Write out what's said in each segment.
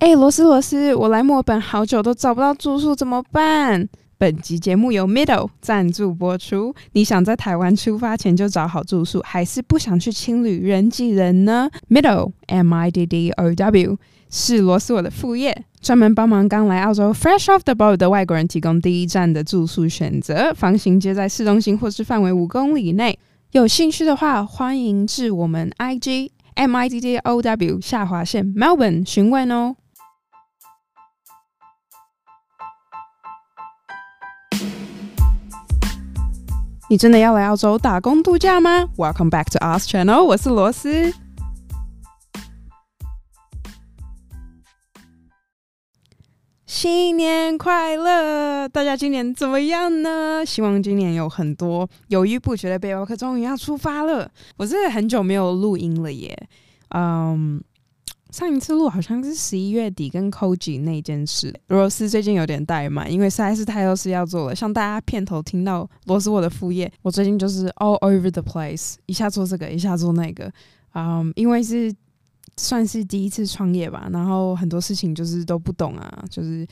哎，罗斯罗斯，我来墨本好久都找不到住宿，怎么办？本集节目由 Middle 赞助播出。你想在台湾出发前就找好住宿，还是不想去青旅人挤人呢？Middle M I D D O W 是罗斯我的副业，专门帮忙刚来澳洲 Fresh off the boat 的外国人提供第一站的住宿选择，房型皆在市中心或是范围五公里内。有兴趣的话，欢迎至我们 I G M I D D O W 下划线 Melbourne 询问哦。你真的要来澳洲打工度假吗？Welcome back to Us Channel，我是罗斯。新年快乐！大家今年怎么样呢？希望今年有很多犹豫不决的背包客终于要出发了。我真的很久没有录音了耶，嗯。上一次录好像是十一月底跟 Koji 那件事，罗斯最近有点怠慢，因为实在是太多事要做了。像大家片头听到罗斯我的副业，我最近就是 all over the place，一下做这个，一下做那个，嗯，因为是算是第一次创业吧，然后很多事情就是都不懂啊，就是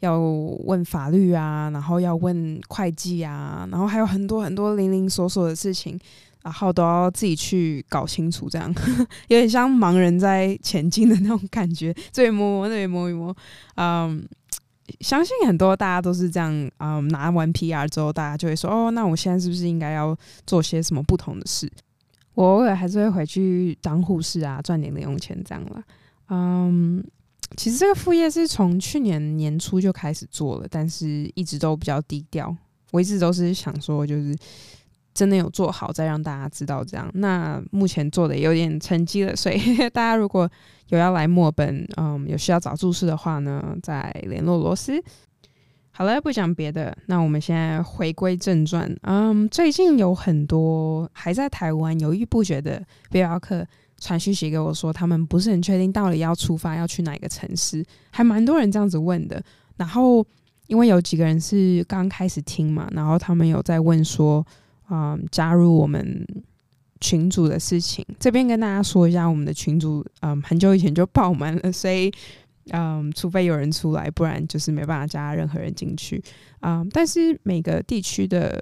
要问法律啊，然后要问会计啊，然后还有很多很多零零琐琐的事情。然后都要自己去搞清楚，这样 有点像盲人在前进的那种感觉，这边摸摸，那边摸一摸。嗯，相信很多大家都是这样。嗯，拿完 PR 之后，大家就会说：“哦，那我现在是不是应该要做些什么不同的事？”我偶尔还是会回去当护士啊，赚点零用钱这样了。嗯，其实这个副业是从去年年初就开始做了，但是一直都比较低调。我一直都是想说，就是。真的有做好，再让大家知道这样。那目前做的有点成绩了，所以 大家如果有要来墨本，嗯，有需要找住宿的话呢，再联络罗斯。好了，不讲别的，那我们现在回归正传。嗯，最近有很多还在台湾犹豫不决的背包客传讯息给我说，他们不是很确定到底要出发要去哪个城市，还蛮多人这样子问的。然后因为有几个人是刚开始听嘛，然后他们有在问说。嗯，加入我们群组的事情，这边跟大家说一下，我们的群组嗯很久以前就爆满了，所以嗯，除非有人出来，不然就是没办法加任何人进去啊。但是每个地区的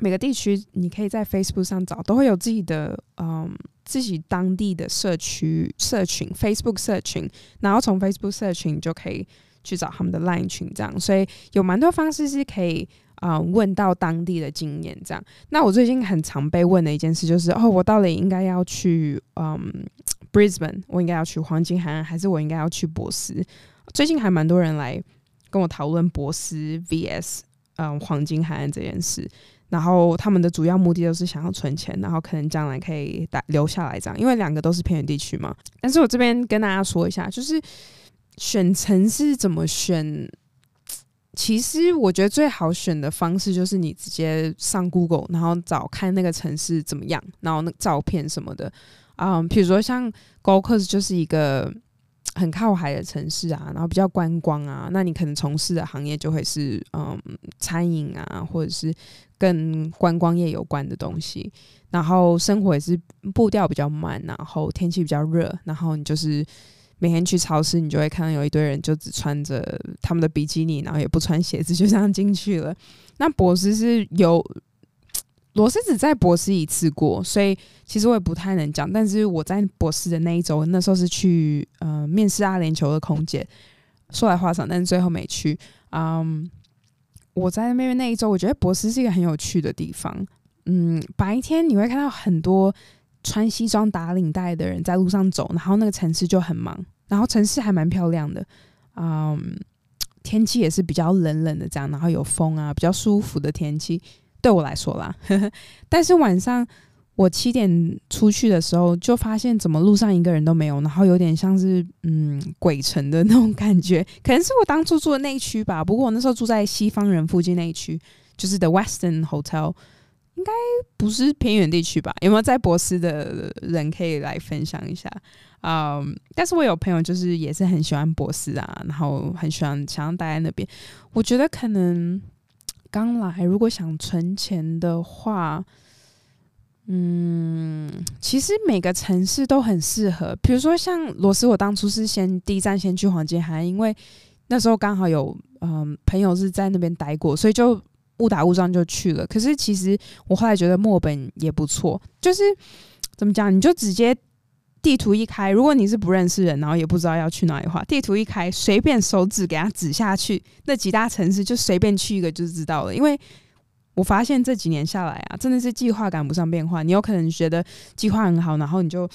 每个地区，你可以在 Facebook 上找，都会有自己的嗯自己当地的社区社群 Facebook 社群，然后从 Facebook 社群就可以去找他们的 Line 群，这样，所以有蛮多方式是可以。啊，问到当地的经验这样。那我最近很常被问的一件事就是，哦，我到底应该要去嗯，Brisbane，我应该要去黄金海岸，还是我应该要去博斯？最近还蛮多人来跟我讨论博斯 VS 嗯黄金海岸这件事。然后他们的主要目的都是想要存钱，然后可能将来可以打留下来这样，因为两个都是偏远地区嘛。但是我这边跟大家说一下，就是选城市怎么选。其实我觉得最好选的方式就是你直接上 Google，然后找看那个城市怎么样，然后那照片什么的啊，比如说像 g o c o s 就是一个很靠海的城市啊，然后比较观光啊，那你可能从事的行业就会是嗯餐饮啊，或者是跟观光业有关的东西，然后生活也是步调比较慢，然后天气比较热，然后你就是。每天去超市，你就会看到有一堆人就只穿着他们的比基尼，然后也不穿鞋子，就这样进去了。那博 斯是有罗斯只在博斯一次过，所以其实我也不太能讲。但是我在博斯的那一周，那时候是去呃面试阿联酋的空姐，说来话长，但是最后没去。嗯，我在那边那一周，我觉得博斯是一个很有趣的地方。嗯，白天你会看到很多。穿西装打领带的人在路上走，然后那个城市就很忙，然后城市还蛮漂亮的，嗯，天气也是比较冷冷的这样，然后有风啊，比较舒服的天气对我来说啦。但是晚上我七点出去的时候，就发现怎么路上一个人都没有，然后有点像是嗯鬼城的那种感觉，可能是我当初住的那一区吧。不过我那时候住在西方人附近那一区，就是 The Western Hotel。应该不是偏远地区吧？有没有在博斯的人可以来分享一下？嗯，但是我有朋友就是也是很喜欢博斯啊，然后很喜欢想要待在那边。我觉得可能刚来，如果想存钱的话，嗯，其实每个城市都很适合。比如说像罗斯，我当初是先第一站先去黄金海岸，因为那时候刚好有嗯朋友是在那边待过，所以就误打误撞就去了。可是其实我后来觉得墨本也不错，就是怎么讲，你就直接地图一开，如果你是不认识人，然后也不知道要去哪里的话，地图一开，随便手指给他指下去，那几大城市就随便去一个就知道了，因为。我发现这几年下来啊，真的是计划赶不上变化。你有可能觉得计划很好，然后你就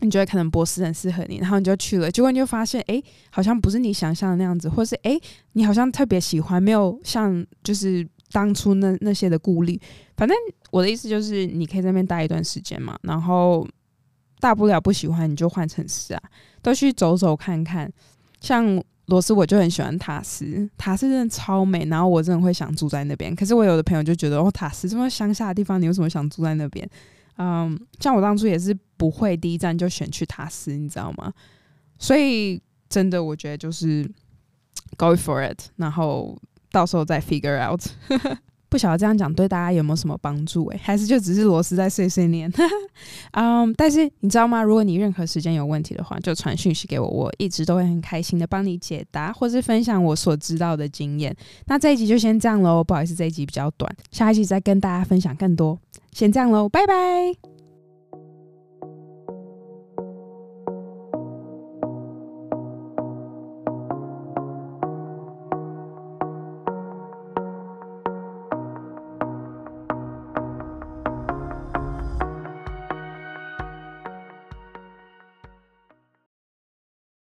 你觉得可能博斯很适合你，然后你就去了，结果你就发现，哎，好像不是你想象的那样子，或是哎，你好像特别喜欢，没有像就是当初那那些的顾虑。反正我的意思就是，你可以在那边待一段时间嘛，然后大不了不喜欢你就换城市啊，都去走走看看，像。罗斯我就很喜欢塔斯，塔斯真的超美，然后我真的会想住在那边。可是我有的朋友就觉得，哦，塔斯这么乡下的地方，你为什么想住在那边？嗯，像我当初也是不会第一站就选去塔斯，你知道吗？所以真的，我觉得就是 go for it，然后到时候再 figure out。不晓得这样讲对大家有没有什么帮助？诶，还是就只是螺丝在碎碎念？嗯，但是你知道吗？如果你任何时间有问题的话，就传讯息给我，我一直都会很开心的帮你解答，或是分享我所知道的经验。那这一集就先这样喽，不好意思，这一集比较短，下一集再跟大家分享更多。先这样喽，拜拜。